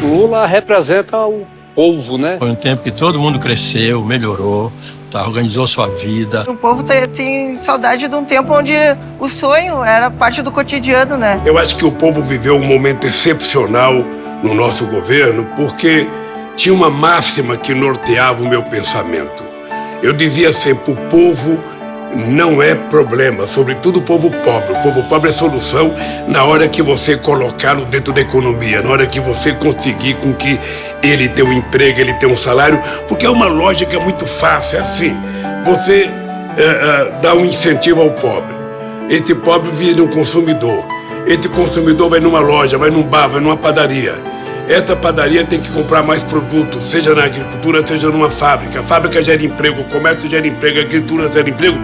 Lula representa o povo, né? Foi um tempo que todo mundo cresceu, melhorou, tá, organizou sua vida. O povo tem, tem saudade de um tempo onde o sonho era parte do cotidiano, né? Eu acho que o povo viveu um momento excepcional no nosso governo porque tinha uma máxima que norteava o meu pensamento. Eu dizia sempre: o povo não é problema, sobretudo o povo pobre. O povo pobre é solução na hora que você colocá-lo dentro da economia, na hora que você conseguir com que ele tenha um emprego, ele tenha um salário, porque é uma lógica muito fácil. É assim: você é, é, dá um incentivo ao pobre, esse pobre vira um consumidor, esse consumidor vai numa loja, vai num bar, vai numa padaria. Essa padaria tem que comprar mais produtos, seja na agricultura, seja numa fábrica. A fábrica gera emprego, o comércio gera emprego, a agricultura gera emprego.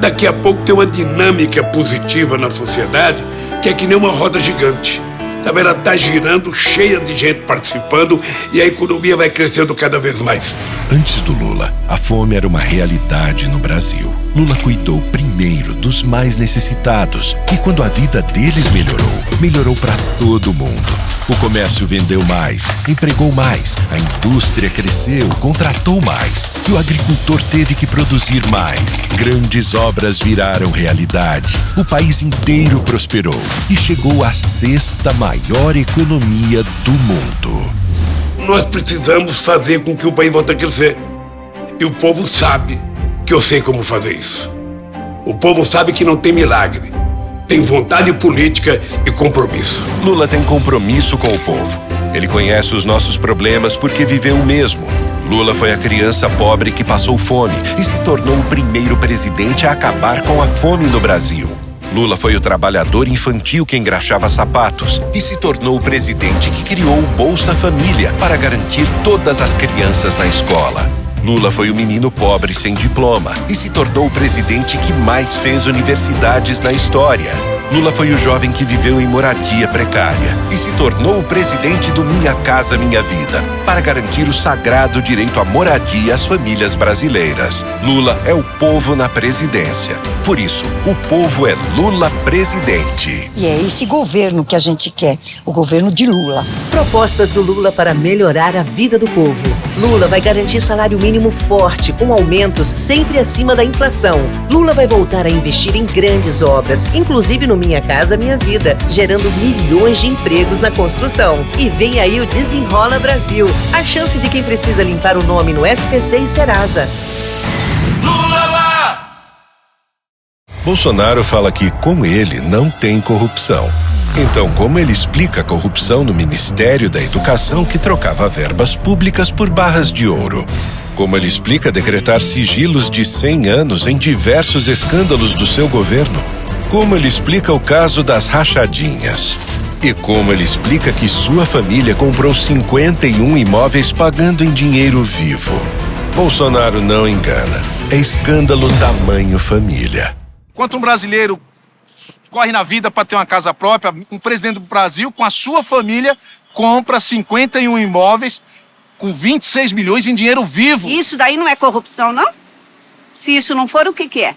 Daqui a pouco tem uma dinâmica positiva na sociedade que é que nem uma roda gigante. Ela está girando, cheia de gente participando e a economia vai crescendo cada vez mais. Antes do Lula, a fome era uma realidade no Brasil. Lula cuidou primeiro dos mais necessitados e quando a vida deles melhorou, melhorou para todo mundo. O comércio vendeu mais, empregou mais, a indústria cresceu, contratou mais e o agricultor teve que produzir mais. Grandes obras viraram realidade. O país inteiro prosperou e chegou à sexta maior economia do mundo. Nós precisamos fazer com que o país volte a crescer. E o povo sabe que eu sei como fazer isso. O povo sabe que não tem milagre tem vontade política e compromisso. Lula tem compromisso com o povo. Ele conhece os nossos problemas porque viveu o mesmo. Lula foi a criança pobre que passou fome e se tornou o primeiro presidente a acabar com a fome no Brasil. Lula foi o trabalhador infantil que engraxava sapatos e se tornou o presidente que criou o Bolsa Família para garantir todas as crianças na escola. Lula foi o menino pobre sem diploma e se tornou o presidente que mais fez universidades na história. Lula foi o jovem que viveu em moradia precária e se tornou o presidente do Minha Casa Minha Vida, para garantir o sagrado direito à moradia às famílias brasileiras. Lula é o povo na presidência. Por isso, o povo é Lula presidente. E é esse governo que a gente quer, o governo de Lula. Propostas do Lula para melhorar a vida do povo. Lula vai garantir salário mínimo forte, com aumentos sempre acima da inflação. Lula vai voltar a investir em grandes obras, inclusive no minha Casa Minha Vida, gerando milhões de empregos na construção. E vem aí o Desenrola Brasil, a chance de quem precisa limpar o nome no SPC e Serasa. Lula lá! Bolsonaro fala que com ele não tem corrupção. Então, como ele explica a corrupção no Ministério da Educação que trocava verbas públicas por barras de ouro? Como ele explica decretar sigilos de 100 anos em diversos escândalos do seu governo? como ele explica o caso das rachadinhas. E como ele explica que sua família comprou 51 imóveis pagando em dinheiro vivo. Bolsonaro não engana. É escândalo tamanho família. Enquanto um brasileiro corre na vida para ter uma casa própria, um presidente do Brasil, com a sua família, compra 51 imóveis com 26 milhões em dinheiro vivo. Isso daí não é corrupção, não? Se isso não for, o que, que é?